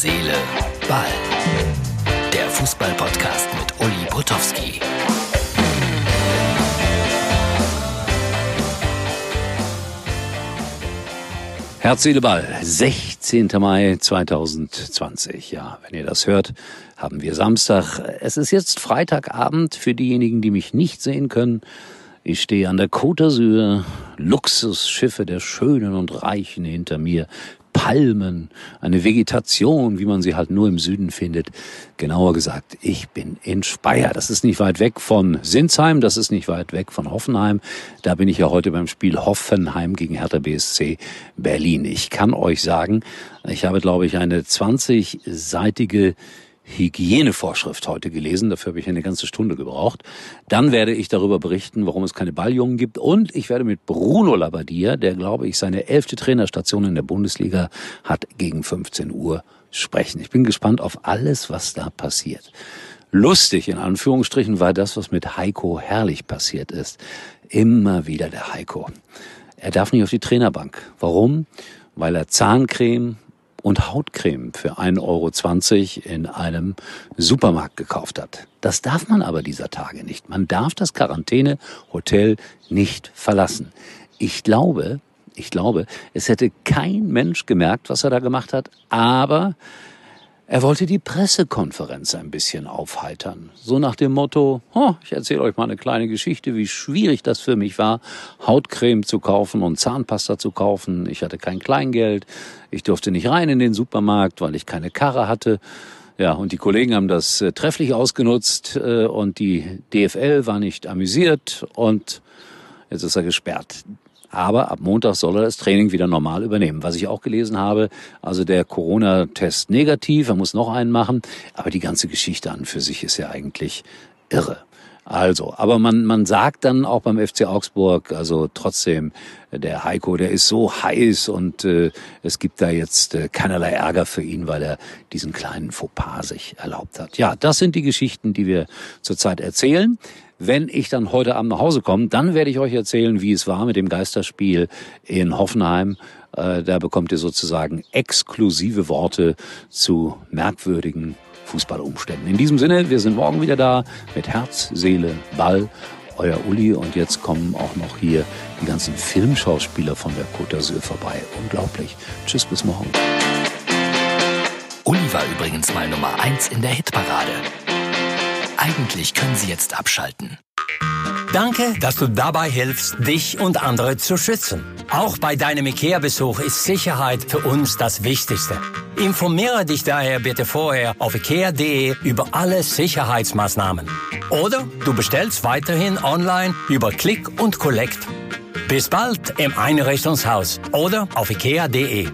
Seele, Ball. Der Fußball-Podcast mit Uli Potowski. Herz, Seele, Ball. 16. Mai 2020. Ja, wenn ihr das hört, haben wir Samstag. Es ist jetzt Freitagabend für diejenigen, die mich nicht sehen können. Ich stehe an der Côte d'Azur, Luxusschiffe der Schönen und Reichen hinter mir, Palmen, eine Vegetation, wie man sie halt nur im Süden findet. Genauer gesagt, ich bin in Speyer. Das ist nicht weit weg von Sinsheim, das ist nicht weit weg von Hoffenheim. Da bin ich ja heute beim Spiel Hoffenheim gegen Hertha BSC Berlin. Ich kann euch sagen, ich habe, glaube ich, eine 20-seitige Hygienevorschrift heute gelesen. Dafür habe ich eine ganze Stunde gebraucht. Dann werde ich darüber berichten, warum es keine Balljungen gibt. Und ich werde mit Bruno Labbadia, der, glaube ich, seine elfte Trainerstation in der Bundesliga hat, gegen 15 Uhr sprechen. Ich bin gespannt auf alles, was da passiert. Lustig, in Anführungsstrichen, war das, was mit Heiko Herrlich passiert ist. Immer wieder der Heiko. Er darf nicht auf die Trainerbank. Warum? Weil er Zahncreme und Hautcreme für 1,20 Euro in einem Supermarkt gekauft hat. Das darf man aber dieser Tage nicht. Man darf das Quarantänehotel nicht verlassen. Ich glaube, ich glaube, es hätte kein Mensch gemerkt, was er da gemacht hat, aber er wollte die Pressekonferenz ein bisschen aufheitern. So nach dem Motto, oh, ich erzähle euch mal eine kleine Geschichte, wie schwierig das für mich war, Hautcreme zu kaufen und Zahnpasta zu kaufen. Ich hatte kein Kleingeld. Ich durfte nicht rein in den Supermarkt, weil ich keine Karre hatte. Ja, und die Kollegen haben das äh, trefflich ausgenutzt äh, und die DFL war nicht amüsiert und jetzt ist er gesperrt. Aber ab Montag soll er das Training wieder normal übernehmen. Was ich auch gelesen habe, also der Corona-Test negativ, er muss noch einen machen. Aber die ganze Geschichte an für sich ist ja eigentlich irre. Also, aber man, man sagt dann auch beim FC Augsburg, also trotzdem, der Heiko, der ist so heiß und äh, es gibt da jetzt äh, keinerlei Ärger für ihn, weil er diesen kleinen Fauxpas sich erlaubt hat. Ja, das sind die Geschichten, die wir zurzeit erzählen. Wenn ich dann heute Abend nach Hause komme, dann werde ich euch erzählen, wie es war mit dem Geisterspiel in Hoffenheim. Äh, da bekommt ihr sozusagen exklusive Worte zu merkwürdigen Fußballumständen. In diesem Sinne, wir sind morgen wieder da mit Herz, Seele, Ball. Euer Uli und jetzt kommen auch noch hier die ganzen Filmschauspieler von der Côte d'Azur vorbei. Unglaublich. Tschüss, bis morgen. Uli war übrigens mal Nummer eins in der Hitparade. Eigentlich können Sie jetzt abschalten. Danke, dass du dabei hilfst, dich und andere zu schützen. Auch bei deinem IKEA-Besuch ist Sicherheit für uns das Wichtigste. Informiere dich daher bitte vorher auf IKEA.de über alle Sicherheitsmaßnahmen. Oder du bestellst weiterhin online über Click und Collect. Bis bald im Einrichtungshaus oder auf IKEA.de.